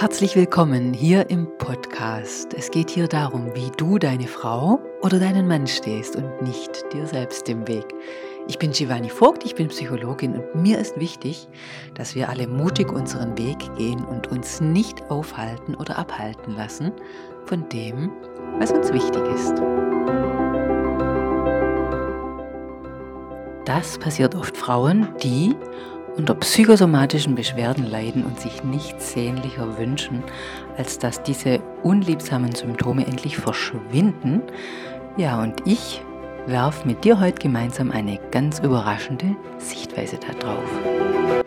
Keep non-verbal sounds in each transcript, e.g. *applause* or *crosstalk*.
Herzlich willkommen hier im Podcast. Es geht hier darum, wie du deine Frau oder deinen Mann stehst und nicht dir selbst im Weg. Ich bin Giovanni Vogt, ich bin Psychologin und mir ist wichtig, dass wir alle mutig unseren Weg gehen und uns nicht aufhalten oder abhalten lassen von dem, was uns wichtig ist. Das passiert oft Frauen, die unter psychosomatischen Beschwerden leiden und sich nichts sehnlicher wünschen, als dass diese unliebsamen Symptome endlich verschwinden. Ja, und ich werfe mit dir heute gemeinsam eine ganz überraschende Sichtweise darauf.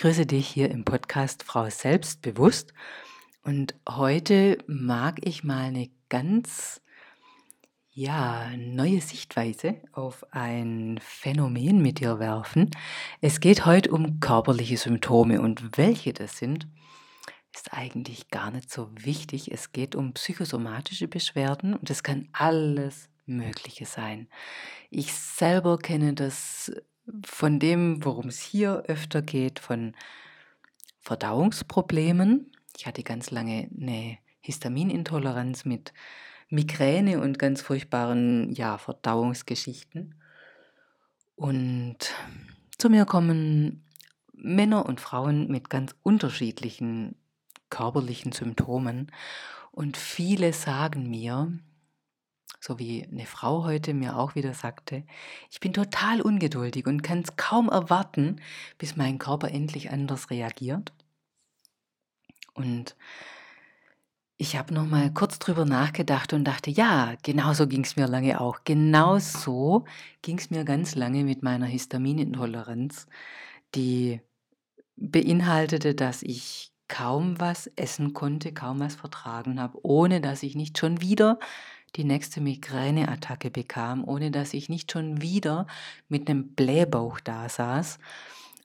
Grüße dich hier im Podcast Frau Selbstbewusst und heute mag ich mal eine ganz ja, neue Sichtweise auf ein Phänomen mit dir werfen. Es geht heute um körperliche Symptome und welche das sind, ist eigentlich gar nicht so wichtig. Es geht um psychosomatische Beschwerden und es kann alles Mögliche sein. Ich selber kenne das von dem, worum es hier öfter geht, von Verdauungsproblemen. Ich hatte ganz lange eine Histaminintoleranz mit Migräne und ganz furchtbaren ja, Verdauungsgeschichten. Und zu mir kommen Männer und Frauen mit ganz unterschiedlichen körperlichen Symptomen. Und viele sagen mir, so wie eine Frau heute mir auch wieder sagte, ich bin total ungeduldig und kann es kaum erwarten, bis mein Körper endlich anders reagiert. Und ich habe noch mal kurz drüber nachgedacht und dachte, ja, genauso ging es mir lange auch. Genauso ging es mir ganz lange mit meiner Histaminintoleranz, die beinhaltete, dass ich kaum was essen konnte, kaum was vertragen habe, ohne dass ich nicht schon wieder die nächste Migräneattacke bekam, ohne dass ich nicht schon wieder mit einem Blähbauch da saß.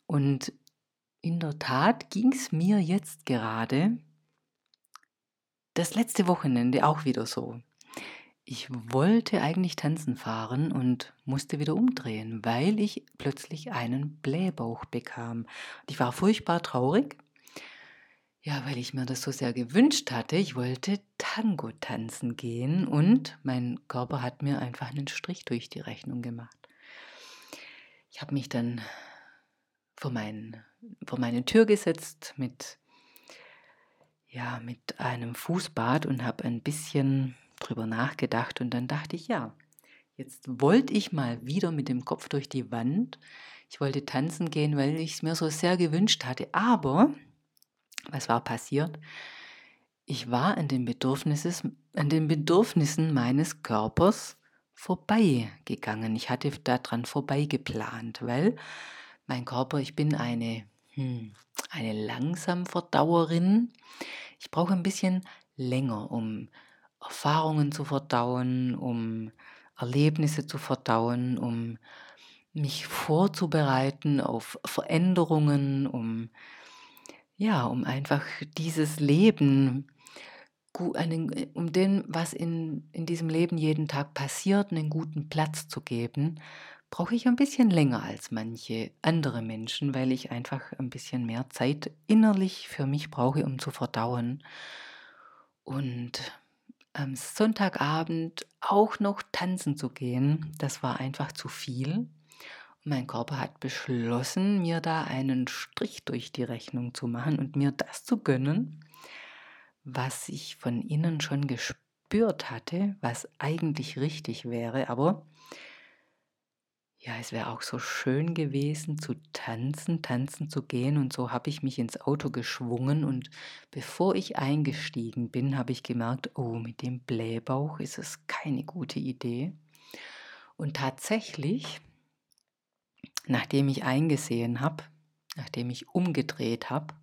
Und in der Tat ging es mir jetzt gerade das letzte Wochenende auch wieder so. Ich wollte eigentlich tanzen fahren und musste wieder umdrehen, weil ich plötzlich einen Blähbauch bekam. Ich war furchtbar traurig ja, weil ich mir das so sehr gewünscht hatte. Ich wollte Tango tanzen gehen und mein Körper hat mir einfach einen Strich durch die Rechnung gemacht. Ich habe mich dann vor, mein, vor meine Tür gesetzt mit, ja, mit einem Fußbad und habe ein bisschen drüber nachgedacht und dann dachte ich, ja, jetzt wollte ich mal wieder mit dem Kopf durch die Wand. Ich wollte tanzen gehen, weil ich es mir so sehr gewünscht hatte. Aber was war passiert? Ich war an den, Bedürfnissen, an den Bedürfnissen meines Körpers vorbeigegangen. Ich hatte daran vorbeigeplant, weil mein Körper, ich bin eine, hm, eine langsam Verdauerin. Ich brauche ein bisschen länger, um Erfahrungen zu verdauen, um Erlebnisse zu verdauen, um mich vorzubereiten auf Veränderungen, um ja, um einfach dieses Leben, äh, um dem, was in, in diesem Leben jeden Tag passiert, einen guten Platz zu geben, brauche ich ein bisschen länger als manche andere Menschen, weil ich einfach ein bisschen mehr Zeit innerlich für mich brauche, um zu verdauen. Und am Sonntagabend auch noch tanzen zu gehen, das war einfach zu viel. Mein Körper hat beschlossen, mir da einen Strich durch die Rechnung zu machen und mir das zu gönnen, was ich von innen schon gespürt hatte, was eigentlich richtig wäre. Aber ja, es wäre auch so schön gewesen zu tanzen, tanzen zu gehen. Und so habe ich mich ins Auto geschwungen. Und bevor ich eingestiegen bin, habe ich gemerkt, oh, mit dem Blähbauch ist es keine gute Idee. Und tatsächlich nachdem ich eingesehen habe, nachdem ich umgedreht habe,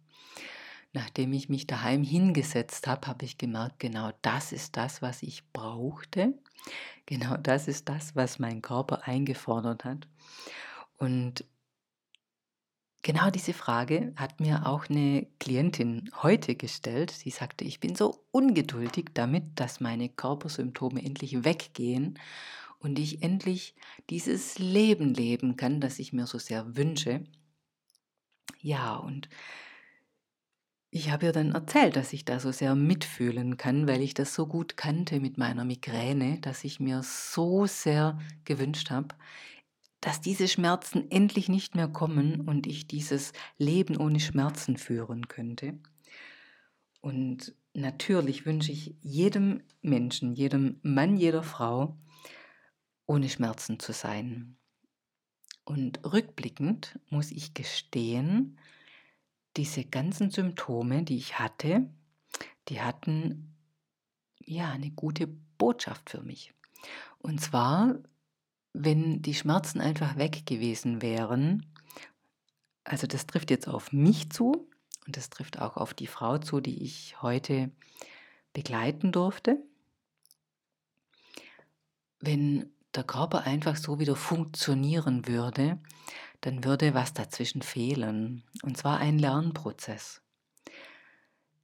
nachdem ich mich daheim hingesetzt habe, habe ich gemerkt, genau das ist das, was ich brauchte. Genau das ist das, was mein Körper eingefordert hat. Und genau diese Frage hat mir auch eine Klientin heute gestellt. Sie sagte, ich bin so ungeduldig damit, dass meine Körpersymptome endlich weggehen und ich endlich dieses Leben leben kann, das ich mir so sehr wünsche. Ja, und ich habe ihr dann erzählt, dass ich da so sehr mitfühlen kann, weil ich das so gut kannte mit meiner Migräne, dass ich mir so sehr gewünscht habe, dass diese Schmerzen endlich nicht mehr kommen und ich dieses Leben ohne Schmerzen führen könnte. Und natürlich wünsche ich jedem Menschen, jedem Mann, jeder Frau, ohne Schmerzen zu sein. Und rückblickend muss ich gestehen, diese ganzen Symptome, die ich hatte, die hatten ja eine gute Botschaft für mich. Und zwar, wenn die Schmerzen einfach weg gewesen wären, also das trifft jetzt auf mich zu und das trifft auch auf die Frau zu, die ich heute begleiten durfte. Wenn der Körper einfach so wieder funktionieren würde, dann würde was dazwischen fehlen, und zwar ein Lernprozess.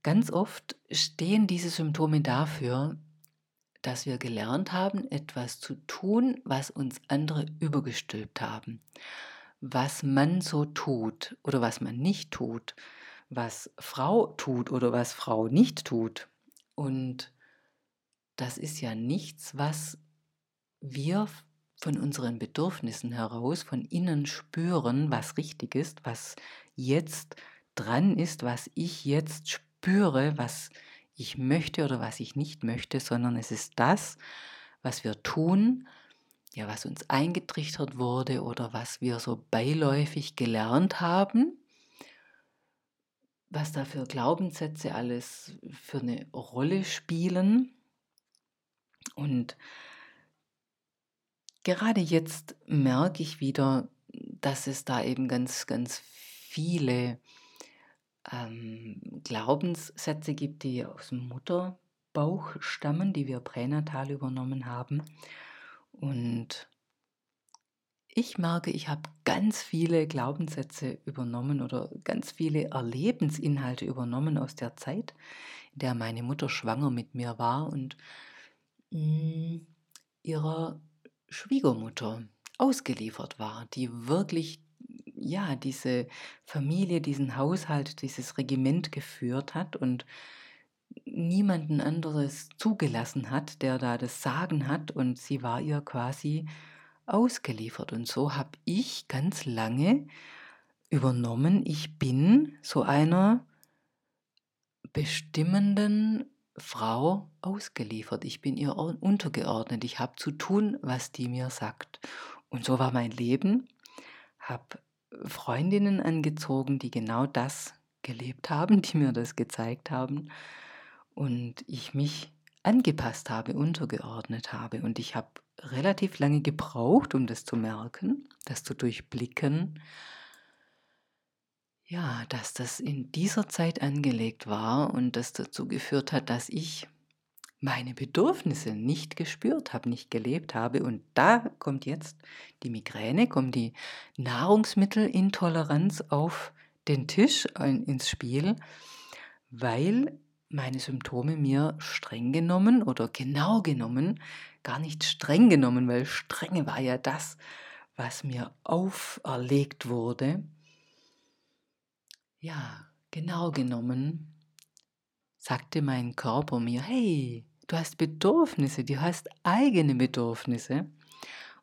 Ganz oft stehen diese Symptome dafür, dass wir gelernt haben, etwas zu tun, was uns andere übergestülpt haben. Was man so tut oder was man nicht tut, was Frau tut oder was Frau nicht tut. Und das ist ja nichts, was wir von unseren Bedürfnissen heraus, von innen spüren, was richtig ist, was jetzt dran ist, was ich jetzt spüre, was ich möchte oder was ich nicht möchte, sondern es ist das, was wir tun, ja, was uns eingetrichtert wurde oder was wir so beiläufig gelernt haben, was da für Glaubenssätze alles für eine Rolle spielen. Und Gerade jetzt merke ich wieder, dass es da eben ganz, ganz viele ähm, Glaubenssätze gibt, die aus dem Mutterbauch stammen, die wir pränatal übernommen haben. Und ich merke, ich habe ganz viele Glaubenssätze übernommen oder ganz viele Erlebensinhalte übernommen aus der Zeit, in der meine Mutter schwanger mit mir war und mh, mm, ihrer Schwiegermutter ausgeliefert war, die wirklich ja diese Familie, diesen Haushalt, dieses Regiment geführt hat und niemanden anderes zugelassen hat, der da das Sagen hat und sie war ihr quasi ausgeliefert. Und so habe ich ganz lange übernommen, ich bin so einer bestimmenden Frau ausgeliefert. Ich bin ihr untergeordnet. Ich habe zu tun, was die mir sagt. Und so war mein Leben. Habe Freundinnen angezogen, die genau das gelebt haben, die mir das gezeigt haben. Und ich mich angepasst habe, untergeordnet habe. Und ich habe relativ lange gebraucht, um das zu merken, das zu durchblicken ja, dass das in dieser Zeit angelegt war und das dazu geführt hat, dass ich meine Bedürfnisse nicht gespürt habe, nicht gelebt habe. Und da kommt jetzt die Migräne, kommt die Nahrungsmittelintoleranz auf den Tisch ins Spiel, weil meine Symptome mir streng genommen oder genau genommen, gar nicht streng genommen, weil strenge war ja das, was mir auferlegt wurde, ja, genau genommen sagte mein Körper mir, hey, du hast Bedürfnisse, du hast eigene Bedürfnisse.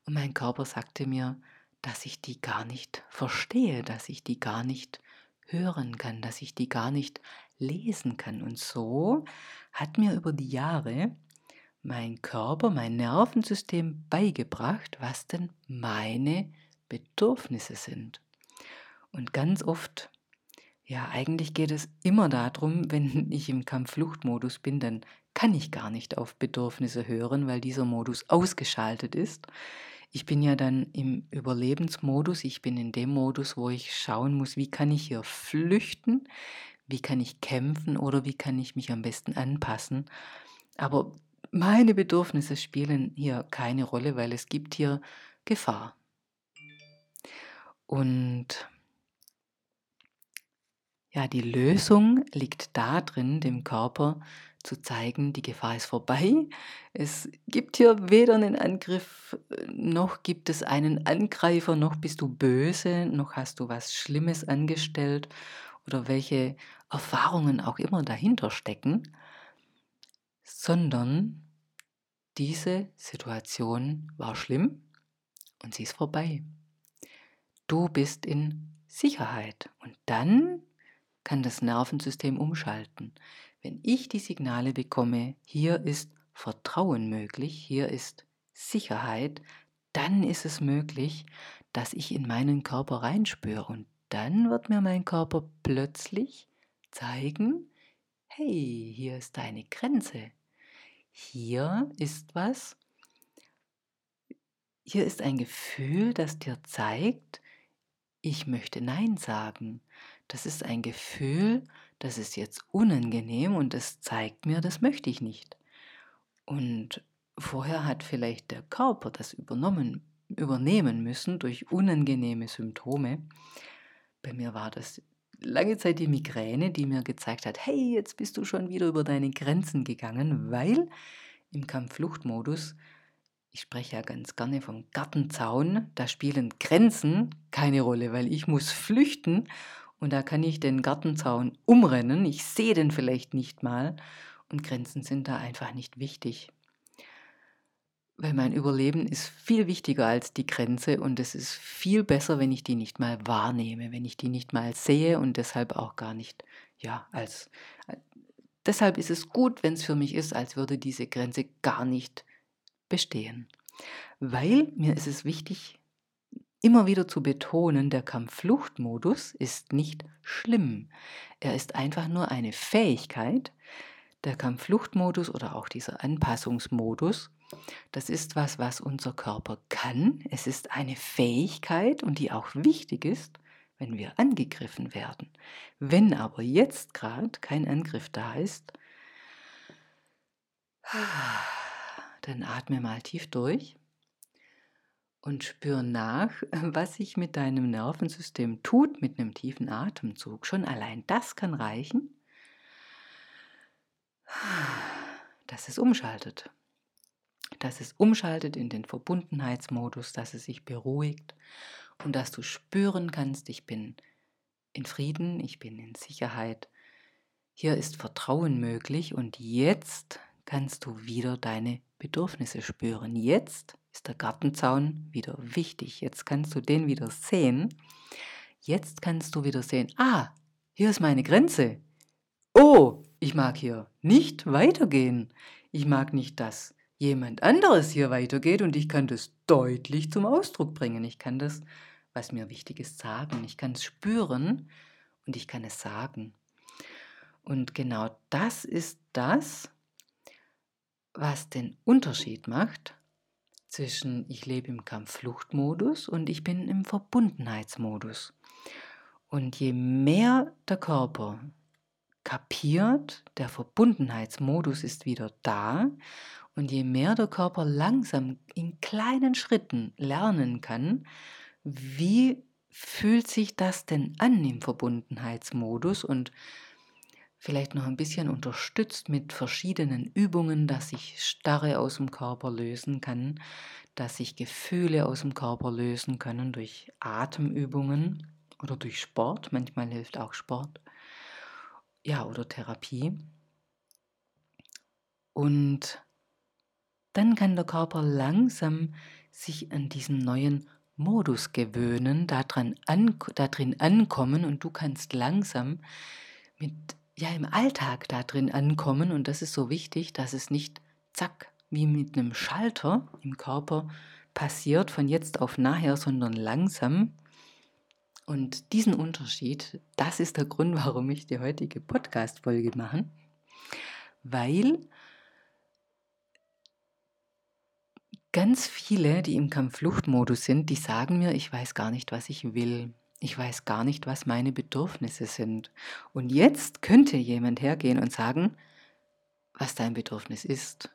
Und mein Körper sagte mir, dass ich die gar nicht verstehe, dass ich die gar nicht hören kann, dass ich die gar nicht lesen kann. Und so hat mir über die Jahre mein Körper, mein Nervensystem beigebracht, was denn meine Bedürfnisse sind. Und ganz oft ja, eigentlich geht es immer darum, *laughs* wenn ich im Kampffluchtmodus bin, dann kann ich gar nicht auf Bedürfnisse hören, weil dieser Modus ausgeschaltet ist. Ich bin ja dann im Überlebensmodus, ich bin in dem Modus, wo ich schauen muss, wie kann ich hier flüchten, wie kann ich kämpfen oder wie kann ich mich am besten anpassen. Aber meine Bedürfnisse spielen hier keine Rolle, weil es gibt hier Gefahr. Und ja, die Lösung liegt darin, dem Körper zu zeigen, die Gefahr ist vorbei. Es gibt hier weder einen Angriff, noch gibt es einen Angreifer, noch bist du böse, noch hast du was Schlimmes angestellt oder welche Erfahrungen auch immer dahinter stecken, sondern diese Situation war schlimm und sie ist vorbei. Du bist in Sicherheit und dann kann das Nervensystem umschalten. Wenn ich die Signale bekomme, hier ist Vertrauen möglich, hier ist Sicherheit, dann ist es möglich, dass ich in meinen Körper reinspüre und dann wird mir mein Körper plötzlich zeigen, hey, hier ist deine Grenze. Hier ist was, hier ist ein Gefühl, das dir zeigt, ich möchte Nein sagen. Das ist ein Gefühl, das ist jetzt unangenehm und das zeigt mir, das möchte ich nicht. Und vorher hat vielleicht der Körper das übernommen, übernehmen müssen durch unangenehme Symptome. Bei mir war das lange Zeit die Migräne, die mir gezeigt hat, hey, jetzt bist du schon wieder über deine Grenzen gegangen, weil im Kampffluchtmodus ich spreche ja ganz gerne vom Gartenzaun, da spielen Grenzen keine Rolle, weil ich muss flüchten und da kann ich den Gartenzaun umrennen, ich sehe den vielleicht nicht mal und Grenzen sind da einfach nicht wichtig. Weil mein Überleben ist viel wichtiger als die Grenze und es ist viel besser, wenn ich die nicht mal wahrnehme, wenn ich die nicht mal sehe und deshalb auch gar nicht, ja, als, deshalb ist es gut, wenn es für mich ist, als würde diese Grenze gar nicht bestehen. Weil mir ist es wichtig, immer wieder zu betonen, der Kampffluchtmodus ist nicht schlimm. Er ist einfach nur eine Fähigkeit. Der Kampffluchtmodus oder auch dieser Anpassungsmodus, das ist was, was unser Körper kann. Es ist eine Fähigkeit und die auch wichtig ist, wenn wir angegriffen werden. Wenn aber jetzt gerade kein Angriff da ist, *sighs* dann atme mal tief durch und spür nach, *laughs* was sich mit deinem Nervensystem tut mit einem tiefen Atemzug. Schon allein das kann reichen, *sighs* dass es umschaltet. Dass es umschaltet in den Verbundenheitsmodus, dass es sich beruhigt und dass du spüren kannst, ich bin in Frieden, ich bin in Sicherheit. Hier ist Vertrauen möglich und jetzt kannst du wieder deine Bedürfnisse spüren. Jetzt ist der Gartenzaun wieder wichtig. Jetzt kannst du den wieder sehen. Jetzt kannst du wieder sehen, ah, hier ist meine Grenze. Oh, ich mag hier nicht weitergehen. Ich mag nicht, dass jemand anderes hier weitergeht und ich kann das deutlich zum Ausdruck bringen. Ich kann das, was mir wichtig ist, sagen. Ich kann es spüren und ich kann es sagen. Und genau das ist das, was den Unterschied macht zwischen ich lebe im Kampffluchtmodus und ich bin im Verbundenheitsmodus. Und je mehr der Körper kapiert, der Verbundenheitsmodus ist wieder da und je mehr der Körper langsam in kleinen Schritten lernen kann, wie fühlt sich das denn an im Verbundenheitsmodus und vielleicht noch ein bisschen unterstützt mit verschiedenen Übungen, dass ich Starre aus dem Körper lösen kann, dass sich Gefühle aus dem Körper lösen können durch Atemübungen oder durch Sport. Manchmal hilft auch Sport. Ja, oder Therapie. Und dann kann der Körper langsam sich an diesen neuen Modus gewöhnen, darin ankommen und du kannst langsam mit ja im Alltag da drin ankommen und das ist so wichtig, dass es nicht zack wie mit einem Schalter im Körper passiert von jetzt auf nachher, sondern langsam. Und diesen Unterschied, das ist der Grund, warum ich die heutige Podcast-Folge mache, weil ganz viele, die im Kampffluchtmodus sind, die sagen mir, ich weiß gar nicht, was ich will. Ich weiß gar nicht, was meine Bedürfnisse sind. Und jetzt könnte jemand hergehen und sagen, was dein Bedürfnis ist.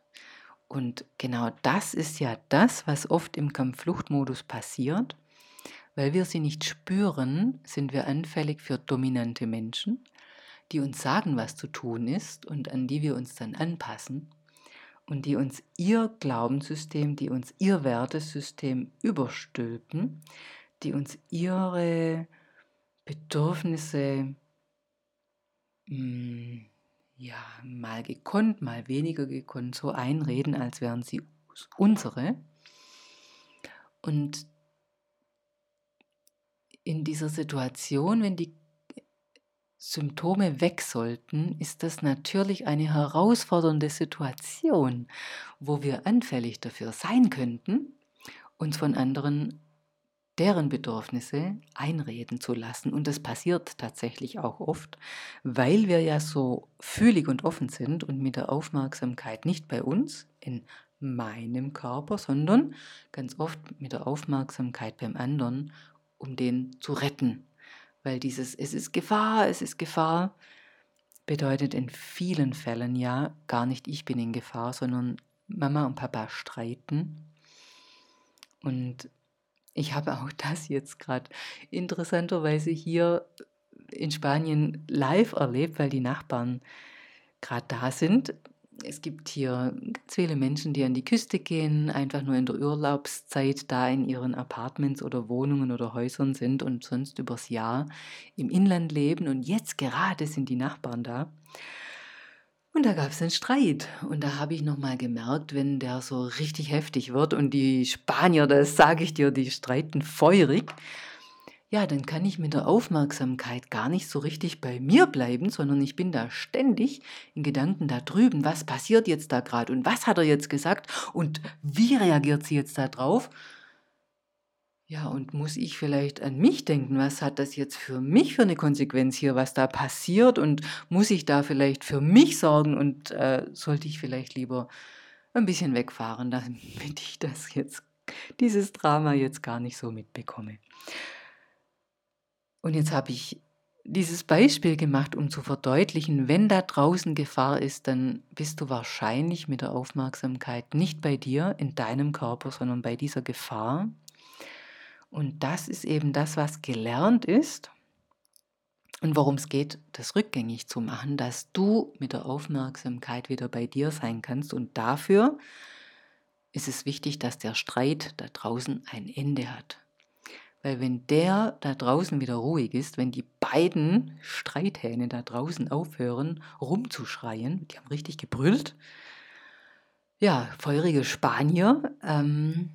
Und genau das ist ja das, was oft im Kampffluchtmodus passiert. Weil wir sie nicht spüren, sind wir anfällig für dominante Menschen, die uns sagen, was zu tun ist und an die wir uns dann anpassen und die uns ihr Glaubenssystem, die uns ihr Wertesystem überstülpen, die uns ihre Bedürfnisse mh, hm, ja, mal gekonnt, mal weniger gekonnt so einreden, als wären sie unsere. Und in dieser Situation, wenn die Symptome weg sollten, ist das natürlich eine herausfordernde Situation, wo wir anfällig dafür sein könnten, uns von anderen deren Bedürfnisse einreden zu lassen. Und das passiert tatsächlich auch oft, weil wir ja so fühlig und offen sind und mit der Aufmerksamkeit nicht bei uns, in meinem Körper, sondern ganz oft mit der Aufmerksamkeit beim anderen, um den zu retten. Weil dieses Es ist Gefahr, es ist Gefahr bedeutet in vielen Fällen ja gar nicht ich bin in Gefahr, sondern Mama und Papa streiten. Und ich habe auch das jetzt gerade interessanterweise hier in Spanien live erlebt, weil die Nachbarn gerade da sind. Es gibt hier ganz viele Menschen, die an die Küste gehen, einfach nur in der Urlaubszeit da in ihren Apartments oder Wohnungen oder Häusern sind und sonst übers Jahr im Inland leben. Und jetzt gerade sind die Nachbarn da. Und da gab es einen Streit. Und da habe ich nochmal gemerkt, wenn der so richtig heftig wird und die Spanier, das sage ich dir, die streiten feurig, ja, dann kann ich mit der Aufmerksamkeit gar nicht so richtig bei mir bleiben, sondern ich bin da ständig in Gedanken da drüben, was passiert jetzt da gerade und was hat er jetzt gesagt und wie reagiert sie jetzt da drauf? Ja, und muss ich vielleicht an mich denken? Was hat das jetzt für mich für eine Konsequenz hier, was da passiert? Und muss ich da vielleicht für mich sorgen? Und äh, sollte ich vielleicht lieber ein bisschen wegfahren, *laughs* damit ich das jetzt, dieses Drama jetzt gar nicht so mitbekomme? Und jetzt habe ich dieses Beispiel gemacht, um zu verdeutlichen, wenn da draußen Gefahr ist, dann bist du wahrscheinlich mit der Aufmerksamkeit nicht bei dir, in deinem Körper, sondern bei dieser Gefahr. Und das ist eben das, was gelernt ist und worum es geht, das rückgängig zu machen, dass du mit der Aufmerksamkeit wieder bei dir sein kannst. Und dafür ist es wichtig, dass der Streit da draußen ein Ende hat. Weil wenn der da draußen wieder ruhig ist, wenn die beiden Streithähne da draußen aufhören rumzuschreien, die haben richtig gebrüllt, ja, feurige Spanier, ähm,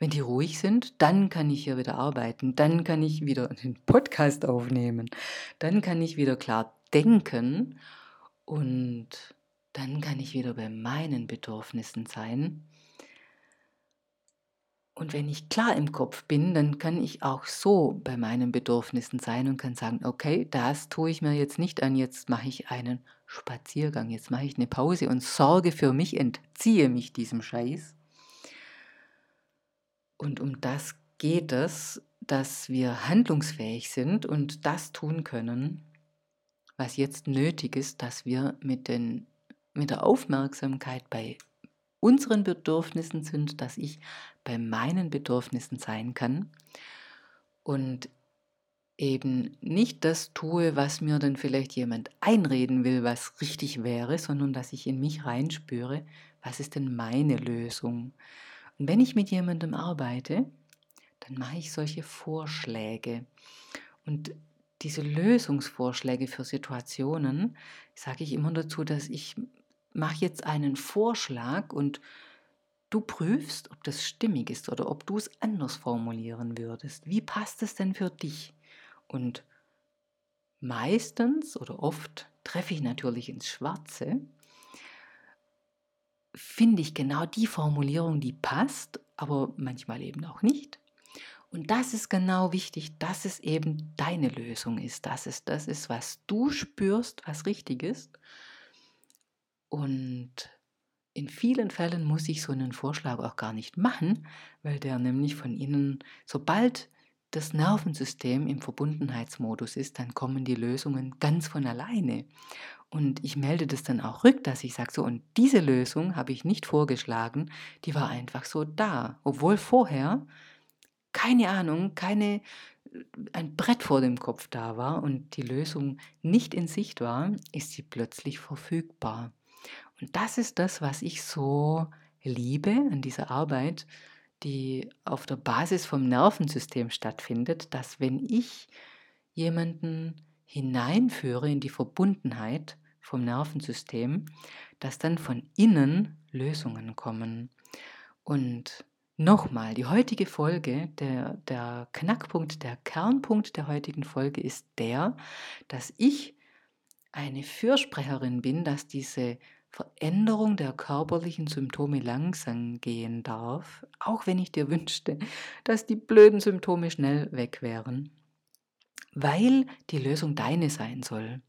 wenn die ruhig sind, dann kann ich hier wieder arbeiten, dann kann ich wieder *laughs* einen Podcast aufnehmen, dann kann ich wieder klar denken und dann kann ich wieder bei meinen Bedürfnissen sein. Und wenn ich klar im Kopf bin, dann kann ich auch so bei meinen Bedürfnissen sein und kann sagen, okay, das tue ich mir jetzt nicht an, jetzt mache ich einen Spaziergang, jetzt mache ich eine Pause und sorge für mich, entziehe mich diesem Scheiß. Und um das geht es, dass wir handlungsfähig sind und das tun können, was jetzt nötig ist, dass wir mit, den, mit der Aufmerksamkeit bei unseren Bedürfnissen sind, dass ich bei meinen Bedürfnissen sein kann und eben nicht das tue, was mir dann vielleicht jemand einreden will, was richtig wäre, sondern dass ich in mich reinspüre, was ist denn meine Lösung? Und wenn ich mit jemandem arbeite, dann mache ich solche Vorschläge. Und diese Lösungsvorschläge für Situationen sage ich immer dazu, dass ich mache jetzt einen Vorschlag und du prüfst, ob das stimmig ist oder ob du es anders formulieren würdest. Wie passt es denn für dich? Und meistens oder oft treffe ich natürlich ins Schwarze finde ich genau die Formulierung, die passt, aber manchmal eben auch nicht. Und das ist genau wichtig, dass es eben deine Lösung ist, dass es das ist, was du spürst, was richtig ist. Und in vielen Fällen muss ich so einen Vorschlag auch gar nicht machen, weil der nämlich von innen, sobald das Nervensystem im Verbundenheitsmodus ist, dann kommen die Lösungen ganz von alleine. Und ich melde das dann auch rück, dass ich sage, so, und diese Lösung habe ich nicht vorgeschlagen, die war einfach so da. Obwohl vorher keine Ahnung, keine, ein Brett vor dem Kopf da war und die Lösung nicht in Sicht war, ist sie plötzlich verfügbar. Und das ist das, was ich so liebe an dieser Arbeit, die auf der Basis vom Nervensystem stattfindet, dass wenn ich jemanden hineinführe in die Verbundenheit vom Nervensystem, dass dann von innen Lösungen kommen. Und nochmal, die heutige Folge, der, der Knackpunkt, der Kernpunkt der heutigen Folge ist der, dass ich eine Fürsprecherin bin, dass diese Veränderung der körperlichen Symptome langsam gehen darf, auch wenn ich dir wünschte, dass die blöden Symptome schnell weg wären, weil die Lösung deine sein soll,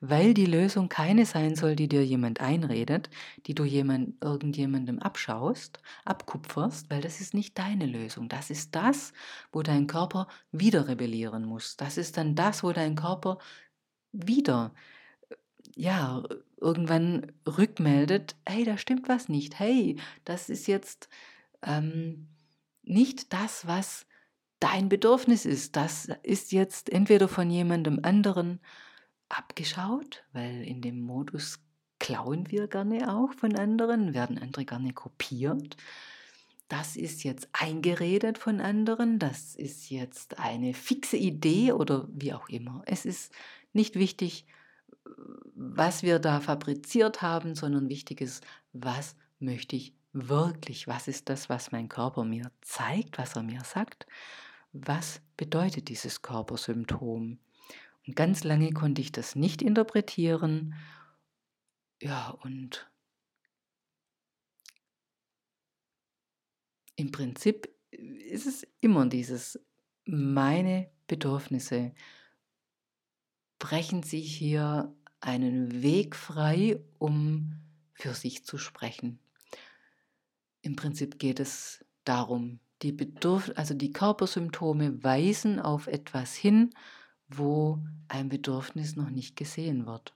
weil die Lösung keine sein soll, die dir jemand einredet, die du jemand, irgendjemandem abschaust, abkupferst, weil das ist nicht deine Lösung. Das ist das, wo dein Körper wieder rebellieren muss. Das ist dann das, wo dein Körper wieder ja, irgendwann rückmeldet, hey, da stimmt was nicht, hey, das ist jetzt ähm, nicht das, was dein Bedürfnis ist. Das ist jetzt entweder von jemandem anderen abgeschaut, weil in dem Modus klauen wir gerne auch von anderen, werden andere gerne kopiert. Das ist jetzt eingeredet von anderen, das ist jetzt eine fixe Idee oder wie auch immer. Es ist nicht wichtig, was wir da fabriziert haben, sondern wichtig ist, was möchte ich wirklich, was ist das, was mein Körper mir zeigt, was er mir sagt, was bedeutet dieses Körpersymptom. Ganz lange konnte ich das nicht interpretieren. Ja, und im Prinzip ist es immer dieses, meine Bedürfnisse brechen sich hier einen Weg frei, um für sich zu sprechen. Im Prinzip geht es darum, die Bedürf also die Körpersymptome weisen auf etwas hin, wo ein Bedürfnis noch nicht gesehen wird.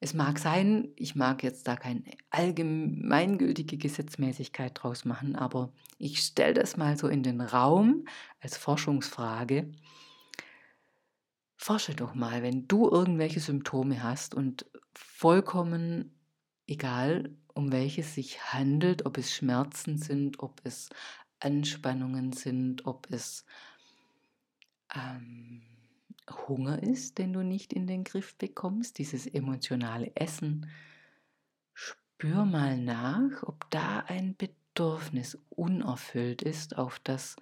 Es mag sein, ich mag jetzt da keine allgemeingültige Gesetzmäßigkeit draus machen, aber ich stelle das mal so in den Raum als Forschungsfrage Forsche doch mal, wenn du irgendwelche Symptome hast und vollkommen egal, um welche es sich handelt, ob es Schmerzen sind, ob es Anspannungen sind, ob es ähm, Hunger ist, den du nicht in den Griff bekommst, dieses emotionale Essen. Spür mal nach, ob da ein Bedürfnis unerfüllt ist, auf das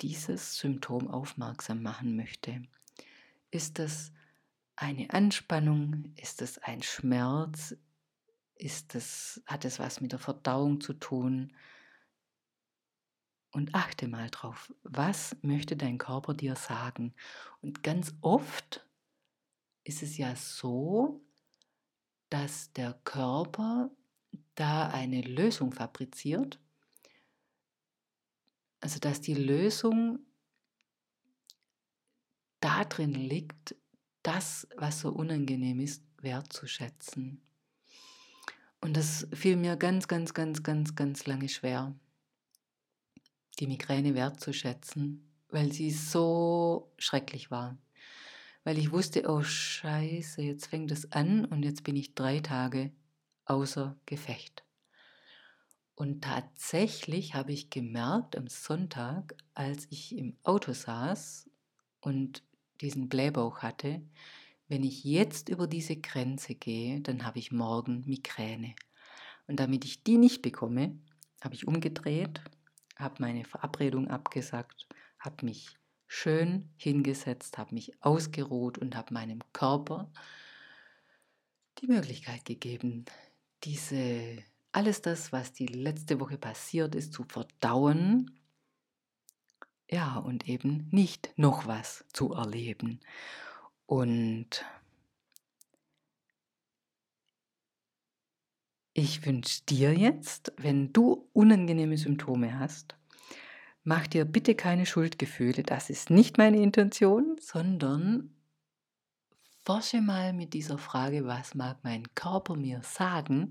dieses Symptom aufmerksam machen möchte. Ist das eine Anspannung? Ist es ein Schmerz? Ist es, hat es was mit der Verdauung zu tun? Und achte mal drauf, was möchte dein Körper dir sagen? Und ganz oft ist es ja so, dass der Körper da eine Lösung fabriziert also dass die Lösung darin liegt, das, was so unangenehm ist, wertzuschätzen. Und das fiel mir ganz, ganz, ganz, ganz, ganz lange schwer, die Migräne wertzuschätzen, weil sie so schrecklich war. Weil ich wusste, oh scheiße, jetzt fängt es an und jetzt bin ich drei Tage außer Gefecht. Und tatsächlich habe ich gemerkt am Sonntag, als ich im Auto saß und diesen Blähbauch hatte, wenn ich jetzt über diese Grenze gehe, dann habe ich morgen Migräne. Und damit ich die nicht bekomme, habe ich umgedreht, habe meine Verabredung abgesagt, habe mich schön hingesetzt, habe mich ausgeruht und habe meinem Körper die Möglichkeit gegeben, diese alles das, was die letzte Woche passiert ist, zu verdauen. Ja, und eben nicht noch was zu erleben. Und ich wünsche dir jetzt, wenn du unangenehme Symptome hast, mach dir bitte keine Schuldgefühle, das ist nicht meine Intention, sondern forsche mal mit dieser Frage, was mag mein Körper mir sagen,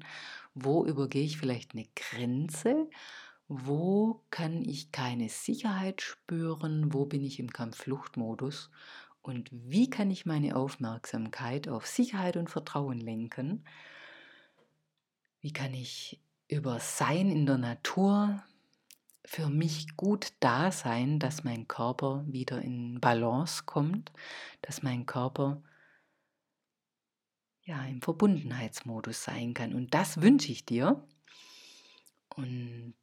wo übergehe ich vielleicht eine Grenze, wo kann ich keine Sicherheit spüren, wo bin ich im Kampffluchtmodus? Und wie kann ich meine Aufmerksamkeit auf Sicherheit und Vertrauen lenken, wie kann ich über Sein in der Natur für mich gut da sein, dass mein Körper wieder in Balance kommt, dass mein Körper ja im Verbundenheitsmodus sein kann. Und das wünsche ich dir. Und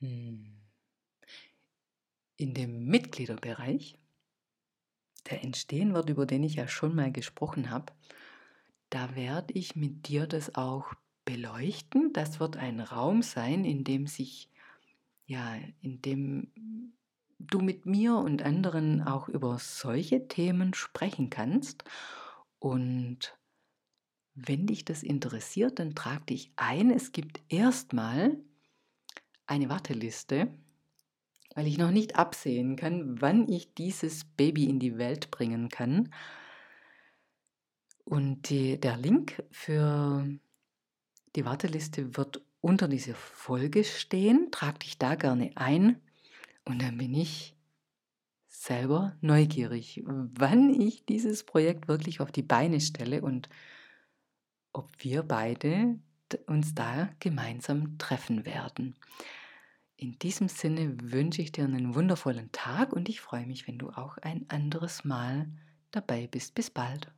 hm, in dem Mitgliederbereich, der entstehen wird, über den ich ja schon mal gesprochen habe, da werde ich mit dir das auch beleuchten. Das wird ein Raum sein, in dem sich, ja, in dem du mit mir und anderen auch über solche Themen sprechen kannst. Und wenn dich das interessiert, dann trag dich ein. Es gibt erstmal eine Warteliste, weil ich noch nicht absehen kann, wann ich dieses Baby in die Welt bringen kann. Und die, der Link für die Warteliste wird unter dieser Folge stehen. Trag dich da gerne ein und dann bin ich selber neugierig, wann ich dieses Projekt wirklich auf die Beine stelle und ob wir beide uns da gemeinsam treffen werden. In diesem Sinne wünsche ich dir einen wundervollen Tag und ich freue mich, wenn du auch ein anderes Mal dabei bist. Bis bald.